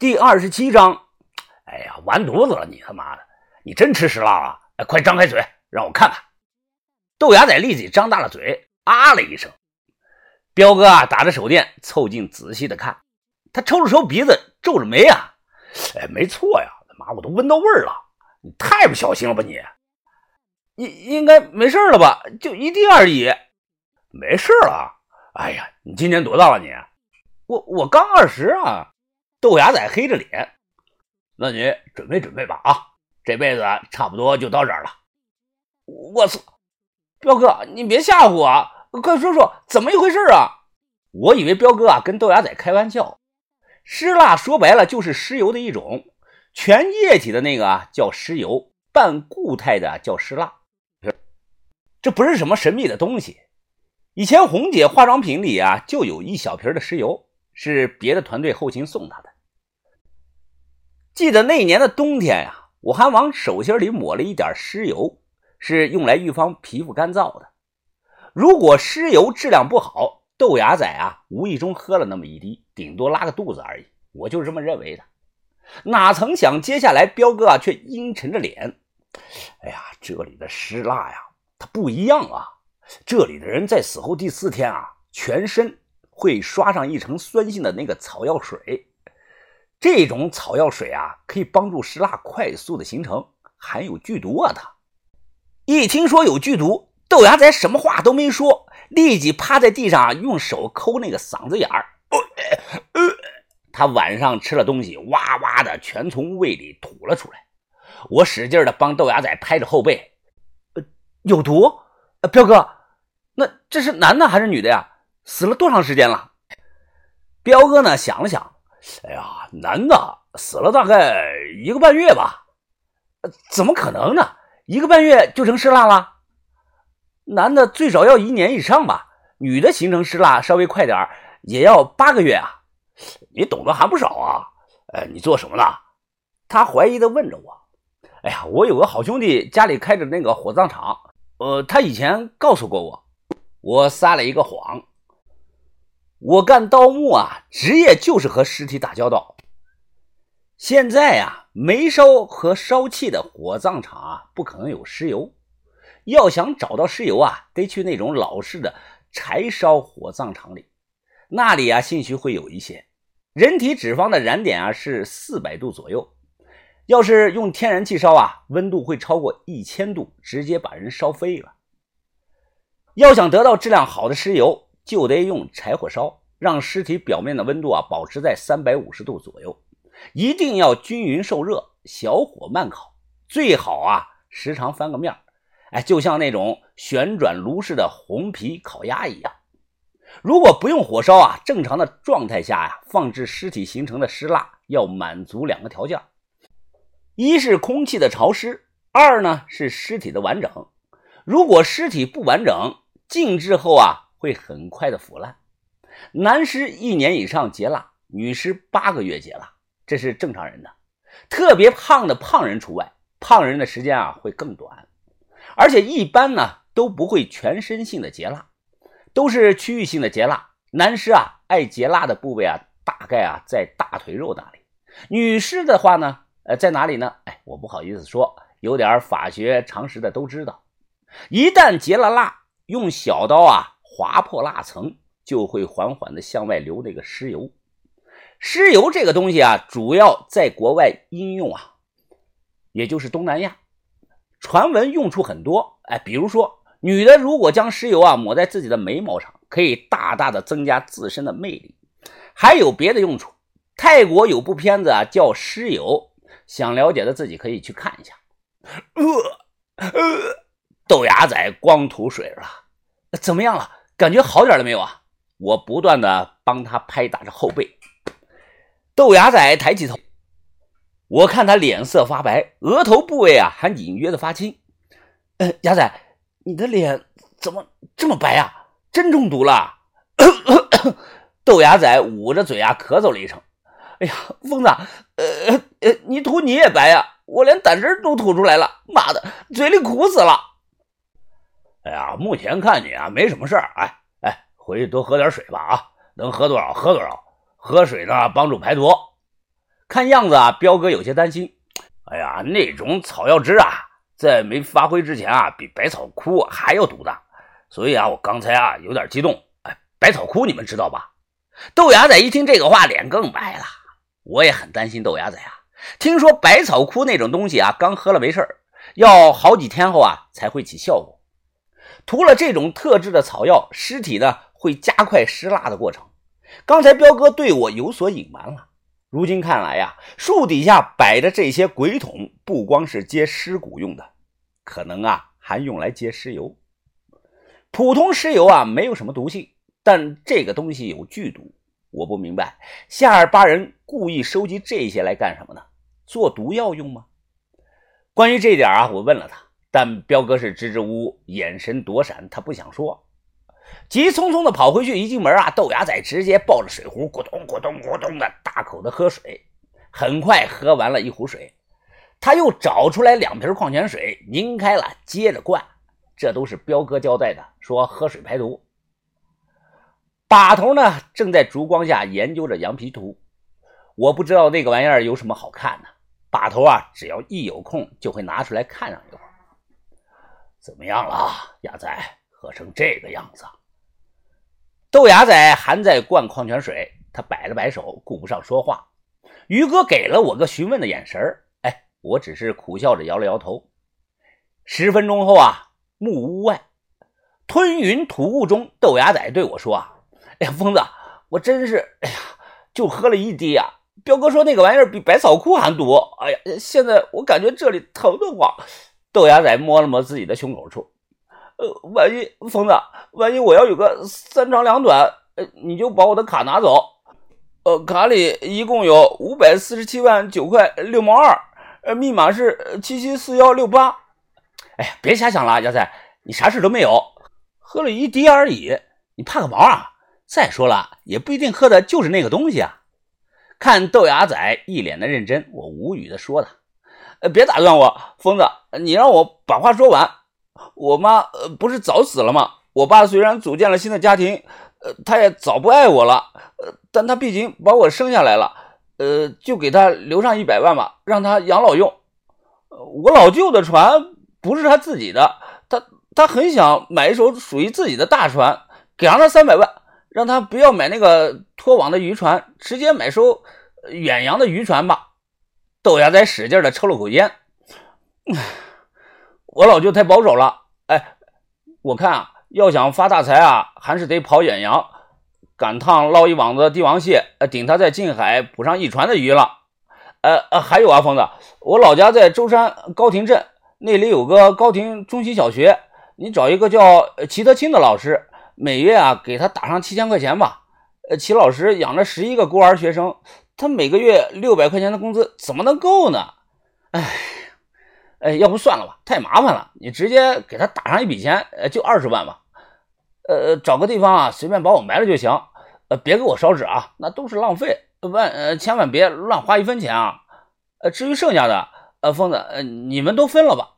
第二十七章。哎呀，完犊子了！你他妈的，你真吃石蜡啊！快张开嘴，让我看看。豆芽仔立即张大了嘴，啊了一声。彪哥啊，打着手电凑近仔细的看，他抽了抽鼻子，皱着眉啊。哎，没错呀，他妈我都闻到味儿了！你太不小心了吧你？应应该没事了吧？就一滴而已，没事了。哎呀，你今年多大了你？我我刚二十啊。豆芽仔黑着脸，那你准备准备吧啊，这辈子差不多就到这儿了。我操，彪哥，你别吓唬我，快说说怎么一回事啊？我以为彪哥啊跟豆芽仔开玩笑。湿蜡说白了就是尸油的一种，全液体的那个叫尸油，半固态的叫湿蜡。这不是什么神秘的东西，以前红姐化妆品里啊就有一小瓶的尸油。是别的团队后勤送她的。记得那年的冬天呀，我还往手心里抹了一点尸油，是用来预防皮肤干燥的。如果尸油质量不好，豆芽仔啊无意中喝了那么一滴，顶多拉个肚子而已。我就是这么认为的。哪曾想，接下来彪哥啊却阴沉着脸：“哎呀，这里的尸蜡呀，它不一样啊！这里的人在死后第四天啊，全身……”会刷上一层酸性的那个草药水，这种草药水啊，可以帮助石蜡快速的形成，含有剧毒啊！它一听说有剧毒，豆芽仔什么话都没说，立即趴在地上用手抠那个嗓子眼儿。他晚上吃了东西，哇哇的全从胃里吐了出来。我使劲的帮豆芽仔拍着后背，有毒？呃，彪哥，那这是男的还是女的呀？死了多长时间了？彪哥呢？想了想，哎呀，男的死了大概一个半月吧？怎么可能呢？一个半月就成尸蜡了？男的最少要一年以上吧？女的形成尸蜡稍微快点也要八个月啊！你懂得还不少啊！哎，你做什么呢？他怀疑的问着我。哎呀，我有个好兄弟，家里开着那个火葬场。呃，他以前告诉过我，我撒了一个谎。我干盗墓啊，职业就是和尸体打交道。现在呀，煤烧和烧气的火葬场啊，不可能有尸油。要想找到尸油啊，得去那种老式的柴烧火葬场里，那里啊，兴许会有一些。人体脂肪的燃点啊是四百度左右，要是用天然气烧啊，温度会超过一千度，直接把人烧飞了。要想得到质量好的尸油。就得用柴火烧，让尸体表面的温度啊保持在三百五十度左右，一定要均匀受热，小火慢烤，最好啊时常翻个面哎，就像那种旋转炉式的红皮烤鸭一样。如果不用火烧啊，正常的状态下呀，放置尸体形成的尸蜡要满足两个条件：一是空气的潮湿，二呢是尸体的完整。如果尸体不完整，静置后啊。会很快的腐烂，男尸一年以上结蜡，女尸八个月结蜡，这是正常人的，特别胖的胖人除外，胖人的时间啊会更短，而且一般呢都不会全身性的结蜡，都是区域性的结蜡。男尸啊爱结蜡的部位啊大概啊在大腿肉那里，女尸的话呢，呃在哪里呢？哎，我不好意思说，有点法学常识的都知道，一旦结了蜡，用小刀啊。划破蜡层，就会缓缓的向外流那个尸油。尸油这个东西啊，主要在国外应用啊，也就是东南亚，传闻用处很多。哎，比如说，女的如果将尸油啊抹在自己的眉毛上，可以大大的增加自身的魅力。还有别的用处。泰国有部片子啊叫《尸油》，想了解的自己可以去看一下。呃呃，豆芽仔光吐水了，怎么样了？感觉好点了没有啊？我不断的帮他拍打着后背。豆芽仔抬起头，我看他脸色发白，额头部位啊还隐约的发青。呃，芽仔，你的脸怎么这么白啊？真中毒了？豆芽仔捂着嘴啊咳嗽了一声。哎呀，疯子，呃呃，你吐你也白呀？我连胆汁都吐出来了，妈的，嘴里苦死了。哎呀，目前看你啊没什么事儿，哎哎，回去多喝点水吧啊，能喝多少喝多少，喝水呢帮助排毒。看样子啊，彪哥有些担心。哎呀，那种草药汁啊，在没发挥之前啊，比百草枯还要毒的。所以啊，我刚才啊有点激动。哎，百草枯你们知道吧？豆芽仔一听这个话，脸更白了。我也很担心豆芽仔啊。听说百草枯那种东西啊，刚喝了没事要好几天后啊才会起效果。涂了这种特制的草药，尸体呢会加快失蜡的过程。刚才彪哥对我有所隐瞒了，如今看来呀，树底下摆着这些鬼桶，不光是接尸骨用的，可能啊还用来接尸油。普通尸油啊没有什么毒性，但这个东西有剧毒。我不明白夏尔巴人故意收集这些来干什么呢？做毒药用吗？关于这点啊，我问了他，但彪哥是支支吾吾，眼神躲闪，他不想说。急匆匆的跑回去，一进门啊，豆芽仔直接抱着水壶，咕咚咕咚咕咚的大口的喝水。很快喝完了一壶水，他又找出来两瓶矿泉水，拧开了，接着灌。这都是彪哥交代的，说喝水排毒。把头呢，正在烛光下研究着羊皮图。我不知道那个玩意儿有什么好看的。把头啊，只要一有空就会拿出来看上一会儿。怎么样了，牙仔？喝成这个样子。豆芽仔还在灌矿泉水，他摆了摆手，顾不上说话。于哥给了我个询问的眼神哎，我只是苦笑着摇了摇头。十分钟后啊，木屋外，吞云吐雾中，豆芽仔对我说啊。哎呀，疯子，我真是，哎呀，就喝了一滴呀。彪哥说那个玩意儿比百草枯还毒。哎呀，现在我感觉这里疼得慌。豆芽仔摸了摸自己的胸口处，呃，万一疯子，万一我要有个三长两短，呃，你就把我的卡拿走。呃，卡里一共有五百四十七万九块六毛二，呃，密码是七七四幺六八。哎呀，别瞎想了，芽仔，你啥事都没有，喝了一滴而已，你怕个毛啊！再说了，也不一定喝的就是那个东西啊！看豆芽仔一脸的认真，我无语的说道：“呃，别打断我，疯子，你让我把话说完。我妈呃不是早死了吗？我爸虽然组建了新的家庭，呃，他也早不爱我了。呃，但他毕竟把我生下来了，呃，就给他留上一百万吧，让他养老用。我老舅的船不是他自己的，他他很想买一艘属于自己的大船，给上他三百万。”让他不要买那个拖网的渔船，直接买艘远洋的渔船吧。豆芽仔使劲的抽了口烟，我老舅太保守了。哎，我看啊，要想发大财啊，还是得跑远洋，赶趟捞一网子帝王蟹，顶他在近海捕上一船的鱼了。呃呃，还有啊，疯子，我老家在舟山高亭镇，那里有个高亭中心小学，你找一个叫齐德清的老师。每月啊，给他打上七千块钱吧。呃，齐老师养着十一个孤儿学生，他每个月六百块钱的工资怎么能够呢？哎，哎，要不算了吧，太麻烦了。你直接给他打上一笔钱，呃，就二十万吧。呃，找个地方啊，随便把我埋了就行。呃，别给我烧纸啊，那都是浪费。万呃，千万别乱花一分钱啊。呃，至于剩下的，呃，疯子，呃，你们都分了吧。